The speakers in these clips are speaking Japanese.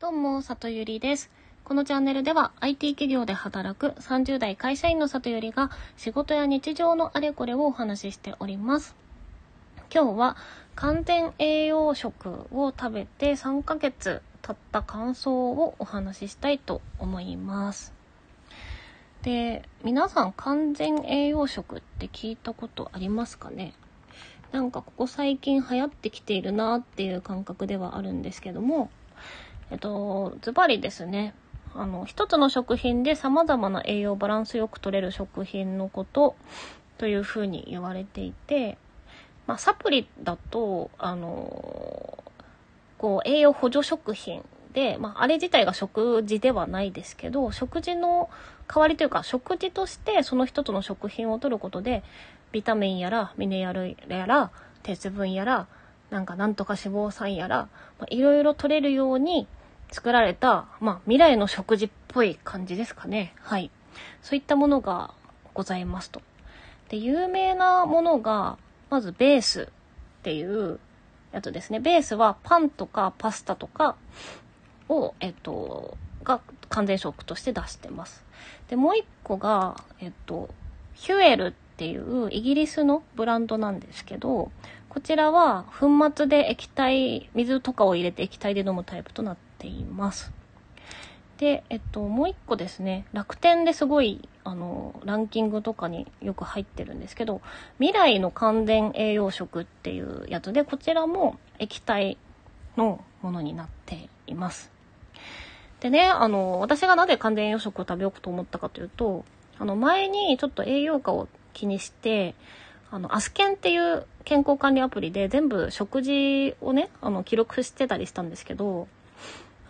どうも、里ゆりです。このチャンネルでは IT 企業で働く30代会社員の里ゆりが仕事や日常のあれこれをお話ししております。今日は完全栄養食を食べて3ヶ月経った感想をお話ししたいと思います。で、皆さん完全栄養食って聞いたことありますかね？なんかここ最近流行ってきているなっていう感覚ではあるんですけども、えっと、ズバリですね。あの、一つの食品で様々な栄養バランスよく取れる食品のことというふうに言われていて、まあ、サプリだと、あの、こう、栄養補助食品で、まあ、あれ自体が食事ではないですけど、食事の代わりというか、食事としてその一つの食品を取ることで、ビタミンやら、ミネラルやら、鉄分やら、なんかなんとか脂肪酸やら、まあ、いろいろ取れるように作られた、まあ、未来の食事っぽい感じですかね。はい。そういったものがございますと。で、有名なものが、まずベースっていうやつですね。ベースはパンとかパスタとかを、えっと、が完全食として出してます。で、もう一個が、えっと、ヒュエルっていうイギリスのブランドなんですけど、こちらは粉末で液体、水とかを入れて液体で飲むタイプとなってています。で、えっと、もう一個ですね、楽天ですごい、あの、ランキングとかによく入ってるんですけど、未来の完全栄養食っていうやつで、こちらも液体のものになっています。でね、あの、私がなぜ完全栄養食を食べようと思ったかというと、あの、前にちょっと栄養価を気にして、あの、アスケンっていう健康管理アプリで全部食事をね、あの、記録してたりしたんですけど、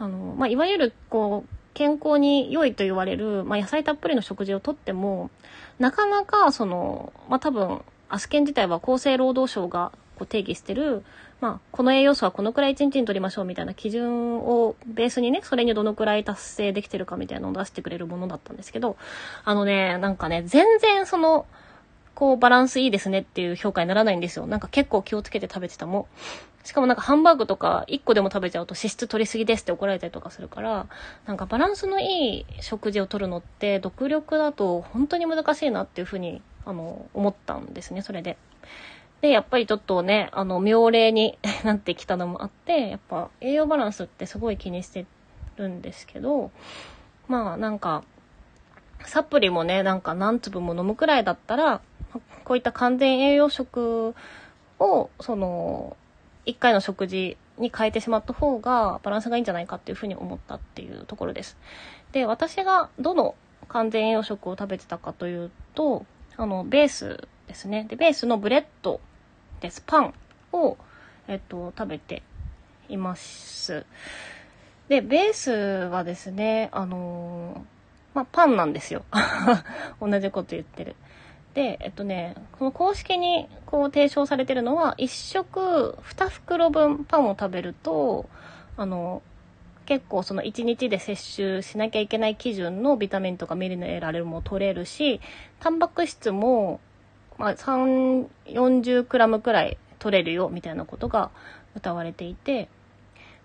あの、まあ、いわゆる、こう、健康に良いと言われる、まあ、野菜たっぷりの食事をとっても、なかなか、その、まあ、多分、アスケン自体は厚生労働省がこう定義してる、まあ、この栄養素はこのくらい1日に取りましょうみたいな基準をベースにね、それにどのくらい達成できてるかみたいなのを出してくれるものだったんですけど、あのね、なんかね、全然その、こうバランスいいですねっていう評価にならないんですよ。なんか結構気をつけて食べてたもん。しかもなんかハンバーグとか1個でも食べちゃうと脂質取りすぎですって怒られたりとかするから、なんかバランスのいい食事を取るのって独力だと本当に難しいなっていうふうに、あの、思ったんですね、それで。で、やっぱりちょっとね、あの、妙齢に なってきたのもあって、やっぱ栄養バランスってすごい気にしてるんですけど、まあなんか、サプリもね、なんか何粒も飲むくらいだったら、こういった完全栄養食を、その、一回の食事に変えてしまった方がバランスがいいんじゃないかっていうふうに思ったっていうところです。で、私がどの完全栄養食を食べてたかというと、あの、ベースですね。で、ベースのブレッドです。パンを、えっと、食べています。で、ベースはですね、あのまあ、パンなんですよ。同じこと言ってる。で、えっとね、この公式にこう提唱されてるのは、1食2袋分パンを食べると、あの、結構その1日で摂取しなきゃいけない基準のビタミンとかミリネラルも取れるし、タンパク質も、まあ、3、40クラムくらい取れるよ、みたいなことが歌われていて、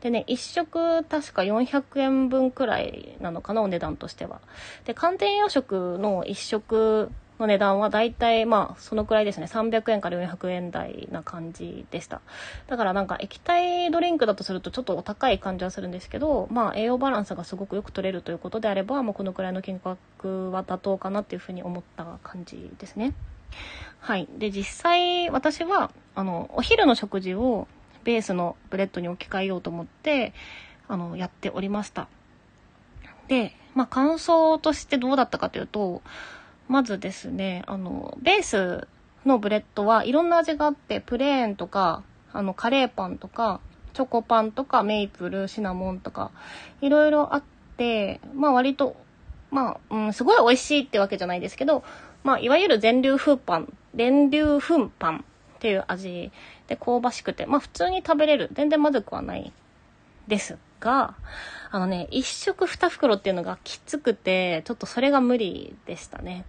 でね、1食確か400円分くらいなのかな、お値段としては。で、寒天養食の1食の値段はだいたいまあそのくらいですね。300円から400円台な感じでした。だからなんか液体ドリンクだとするとちょっとお高い感じはするんですけど、まあ栄養バランスがすごくよく取れるということであれば、もうこのくらいの金額は妥当かなっていうふうに思った感じですね。はい。で、実際私は、あの、お昼の食事をベースのブレッドに置き換えようと思って、あの、やっておりました。で、まあ感想としてどうだったかというと、まずですね、あの、ベースのブレッドはいろんな味があって、プレーンとか、あの、カレーパンとか、チョコパンとか、メイプル、シナモンとか、いろいろあって、まあ割と、まあ、うん、すごい美味しいってわけじゃないですけど、まあ、いわゆる全粒粉パン、全粒粉パンっていう味で香ばしくて、まあ普通に食べれる。全然まずくはないですが、あのね、一食二袋っていうのがきつくて、ちょっとそれが無理でしたね。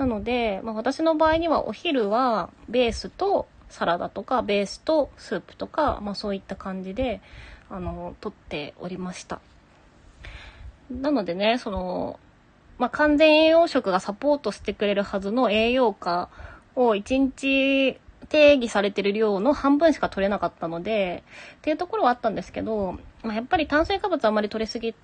なので、まあ私の場合にはお昼はベースとサラダとか、ベースとスープとか、まあそういった感じで、あの、取っておりました。なのでね、その、まあ、完全栄養食がサポートしてくれるはずの栄養価を1日定義されてる量の半分しか取れなかったので、っていうところはあったんですけど、まあ、やっぱり炭水化物あんまり取りすぎ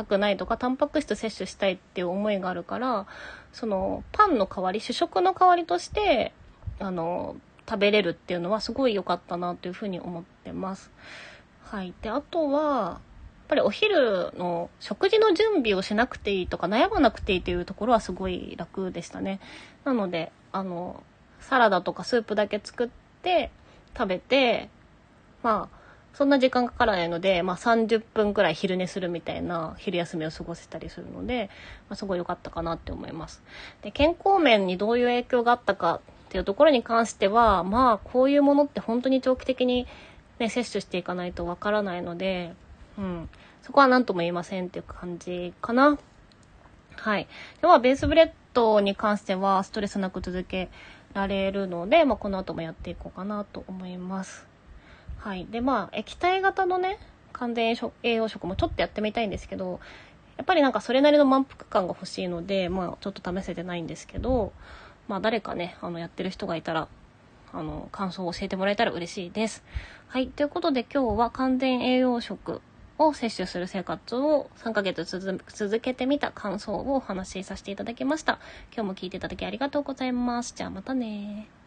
たくないとか、タンパク質摂取したいっていう思いがあるから、その、パンの代わり、主食の代わりとして、あの、食べれるっていうのはすごい良かったなというふうに思ってます。はい。で、あとは、やっぱりお昼の食事の準備をしなくていいとか悩まなくていいというところはすごい楽でしたね。なので、あの、サラダとかスープだけ作って食べて、まあ、そんな時間かからないので、まあ30分くらい昼寝するみたいな昼休みを過ごせたりするので、まあ、すごい良かったかなって思います。で、健康面にどういう影響があったかっていうところに関しては、まあこういうものって本当に長期的にね、摂取していかないとわからないので、うん。そこは何とも言いませんっていう感じかな。はい。では、ベースブレッドに関してはストレスなく続けられるので、まあ、この後もやっていこうかなと思います。はい。で、まあ、液体型のね、完全栄養食もちょっとやってみたいんですけど、やっぱりなんかそれなりの満腹感が欲しいので、まあ、ちょっと試せてないんですけど、まあ、誰かね、あの、やってる人がいたら、あの、感想を教えてもらえたら嬉しいです。はい。ということで今日は完全栄養食を摂取する生活を3ヶ月続けてみた感想をお話しさせていただきました。今日も聞いていただきありがとうございます。じゃあまたね